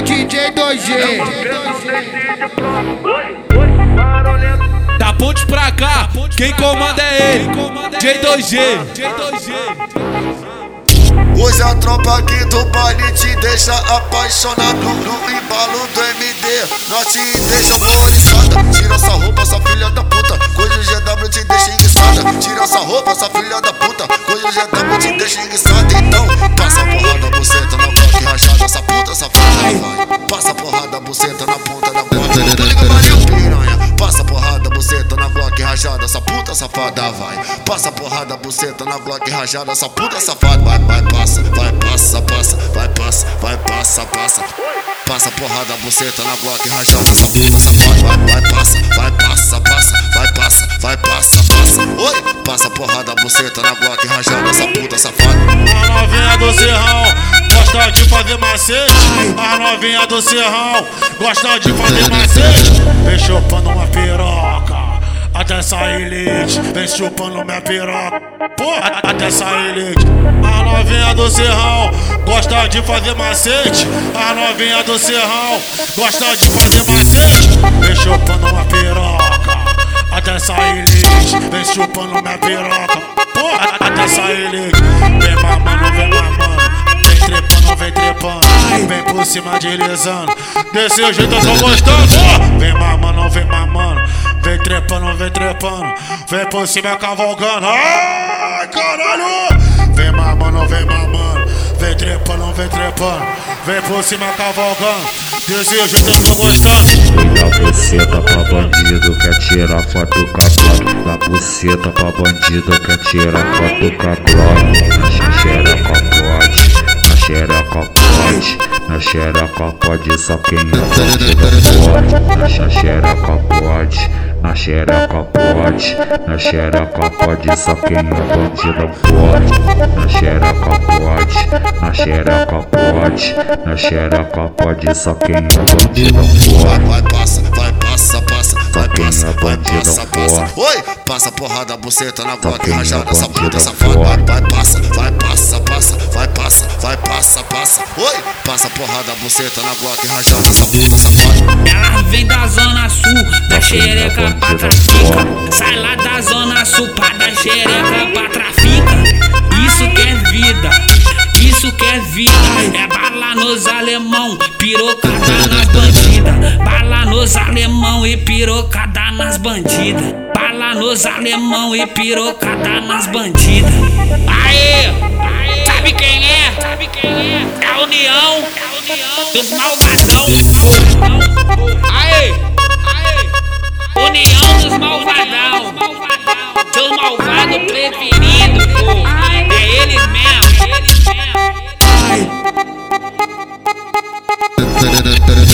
Glock J2G. Da ponte pra cá, quem comanda é ele, J2G. Hoje a tropa aqui do baile te deixa apaixonado no embalo do MD. Nós te deixa horrorizada. Tira essa roupa, essa filha da puta. Coisa GW te deixa enguiçada. Tira essa roupa, essa filha da puta. Coisa GW te deixa enguiçada. Rajada. Essa puta safada vai. Passa porrada, buceta na bloco rajada. Essa puta safada vai, vai, passa, vai, passa, passa, vai, passa, vai, passa, passa. Passa porrada, buceta na bloco rajada. Essa puta safada vai, vai, passa, vai, passa, passa, vai, passa, vai, passa, passa. Oi, passa porrada, buceta na bloco rajada. Essa puta safada. A novinha do serrão gosta de fazer macete. A novinha do serrão gosta de fazer macete. Vem chupando uma piroca. Até sair leite, vem chupando minha piroca. Porra, até sair leite. A novinha do serrão gosta de fazer macete. A novinha do serrão gosta de fazer macete. Vem chupando uma piroca. Até sair leite, vem chupando minha piroca. Porra, até sair leite. Vem mamando, vem mamando. Vem trepando, vem trepando. Vem por cima deslizando. Desse jeito eu tô gostando. Vem mamando, vem mamando. Vem trepando, vem trepando. Vem por cima cavalgando. Ai, caralho! Vem mamando, vem mamando. Vem trepando, vem trepando. Vem por cima cavalgando. Desse jeito eu tô gostando. Da buceta pra bandido quer tirar foto com a buceta pra bandido quer tirar foto com a Na xereca pode, na xereca pode Na xereca pode, só quem é bandido pode Na xereca pode, na xereca pode Na xereca pode, só quem é bandido pode. Na xereca pode, na xereca pode Na xereca pode, só quem é bandido pode passa, passa. Oi, passa porrada, buceta na quem é rajada, essa puta safada. Vai, vai, passa, vai, passa, passa, vai, passa, vai, passa, passa. Oi, passa porrada, buceta na bloco rajada, essa puta safada. Ela vem da zona sul, da xereca pra trafica. Sai lá da zona sul pra da xereca pra trafica. Isso que é vida, isso que é vida. É bala nos alemão, pirocada nas bandidas. Bala nos alemão e pirocada nas bandidas. Bala nos alemão e pirocada nas bandidas. Aê! Sabe quem é? Sabe quem é? É a união dos malvadão. Aê! Aê! União dos malvadão. Seus malvados preferidos, pô. É eles mesmo, é eles mesmo.